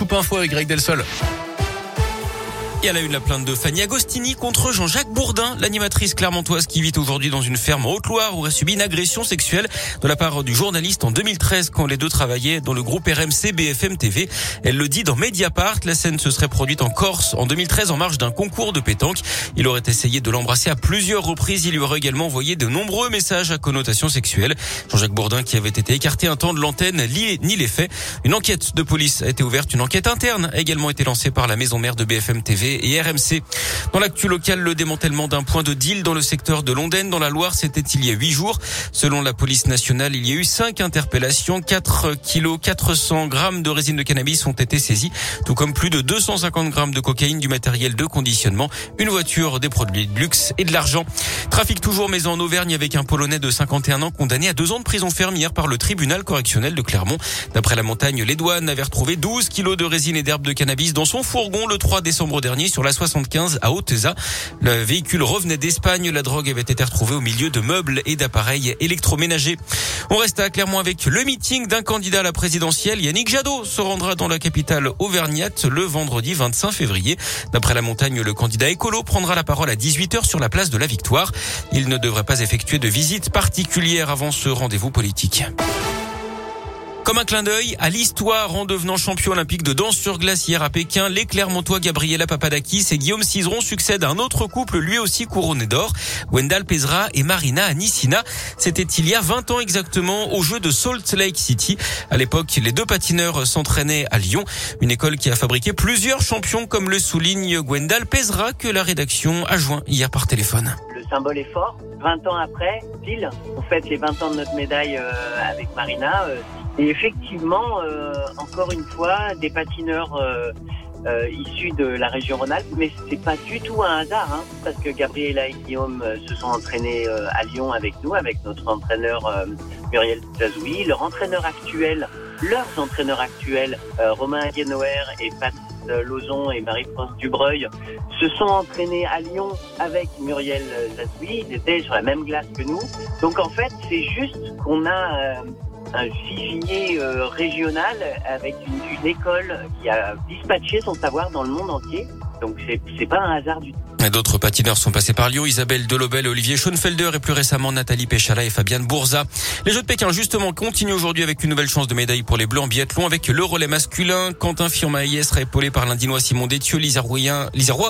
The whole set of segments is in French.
Scoop Info avec Greg Delsol. Et elle a eu la plainte de Fanny Agostini contre Jean-Jacques Bourdin, l'animatrice clermontoise qui vit aujourd'hui dans une ferme en Haute-Loire où a subi une agression sexuelle de la part du journaliste en 2013 quand les deux travaillaient dans le groupe RMC BFM TV. Elle le dit dans Mediapart. La scène se serait produite en Corse en 2013 en marge d'un concours de pétanque. Il aurait essayé de l'embrasser à plusieurs reprises. Il lui aurait également envoyé de nombreux messages à connotation sexuelle. Jean-Jacques Bourdin qui avait été écarté un temps de l'antenne ni les faits. Une enquête de police a été ouverte. Une enquête interne a également été lancée par la maison mère de BFM TV et RMC. Dans l'actu local, le démantèlement d'un point de deal dans le secteur de Londaine, dans la Loire, c'était il y a huit jours. Selon la police nationale, il y a eu cinq interpellations, 4 kilos 400 grammes de résine de cannabis ont été saisis, tout comme plus de 250 grammes de cocaïne, du matériel de conditionnement, une voiture, des produits de luxe et de l'argent. Trafic toujours mais en Auvergne avec un Polonais de 51 ans condamné à deux ans de prison ferme hier par le tribunal correctionnel de Clermont. D'après la montagne, les douanes avaient retrouvé 12 kilos de résine et d'herbe de cannabis dans son fourgon le 3 décembre dernier sur la 75 à Hauteza. Le véhicule revenait d'Espagne. La drogue avait été retrouvée au milieu de meubles et d'appareils électroménagers. On reste à Clermont avec le meeting d'un candidat à la présidentielle. Yannick Jadot se rendra dans la capitale auvergnate le vendredi 25 février. D'après la montagne, le candidat écolo prendra la parole à 18h sur la place de la Victoire. Il ne devrait pas effectuer de visite particulière avant ce rendez-vous politique. Comme un clin d'œil à l'histoire en devenant champion olympique de danse sur glace hier à Pékin, les Clermontois Gabriela Papadakis et Guillaume Cizeron succèdent à un autre couple lui aussi couronné d'or, Wendell Pezra et Marina Anissina. C'était il y a 20 ans exactement au jeu de Salt Lake City. À l'époque, les deux patineurs s'entraînaient à Lyon, une école qui a fabriqué plusieurs champions comme le souligne Gwendal Pezra que la rédaction a joint hier par téléphone. Le symbole est fort. 20 ans après, pile, on fête les 20 ans de notre médaille euh, avec Marina. Euh, et effectivement, euh, encore une fois, des patineurs issus de la région Rhône-Alpes, mais c'est pas du tout un hasard, hein, parce que Gabriela et Guillaume se sont entraînés à Lyon avec nous, avec notre entraîneur Muriel Zazoui, leur entraîneur actuel, leurs entraîneurs actuels, Romain Guénoer et Pat Lozon et Marie-France Dubreuil se sont entraînés à Lyon avec Muriel Zazoui. Ils étaient sur la même glace que nous. Donc en fait, c'est juste qu'on a un vivier euh, régional avec une, école qui a dispatché son savoir dans le monde entier. Donc c'est pas un hasard du tout. D'autres patineurs sont passés par Lyon, Isabelle Delobel, Olivier Schoenfelder et plus récemment Nathalie Péchala et Fabienne Bourza. Les Jeux de Pékin justement continuent aujourd'hui avec une nouvelle chance de médaille pour les Bleus en biathlon avec le relais masculin. Quentin Firmaïs sera épaulé par l'Indinois Simon Détieux, Lisa Roy,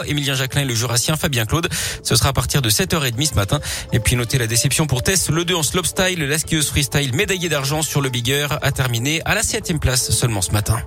Emilien Jacquelin et le Jurassien Fabien Claude. Ce sera à partir de 7h30 ce matin. Et puis notez la déception pour Tess, le 2 en slopestyle, la skieuse freestyle médaillée d'argent sur le bigger a terminé à la septième place seulement ce matin.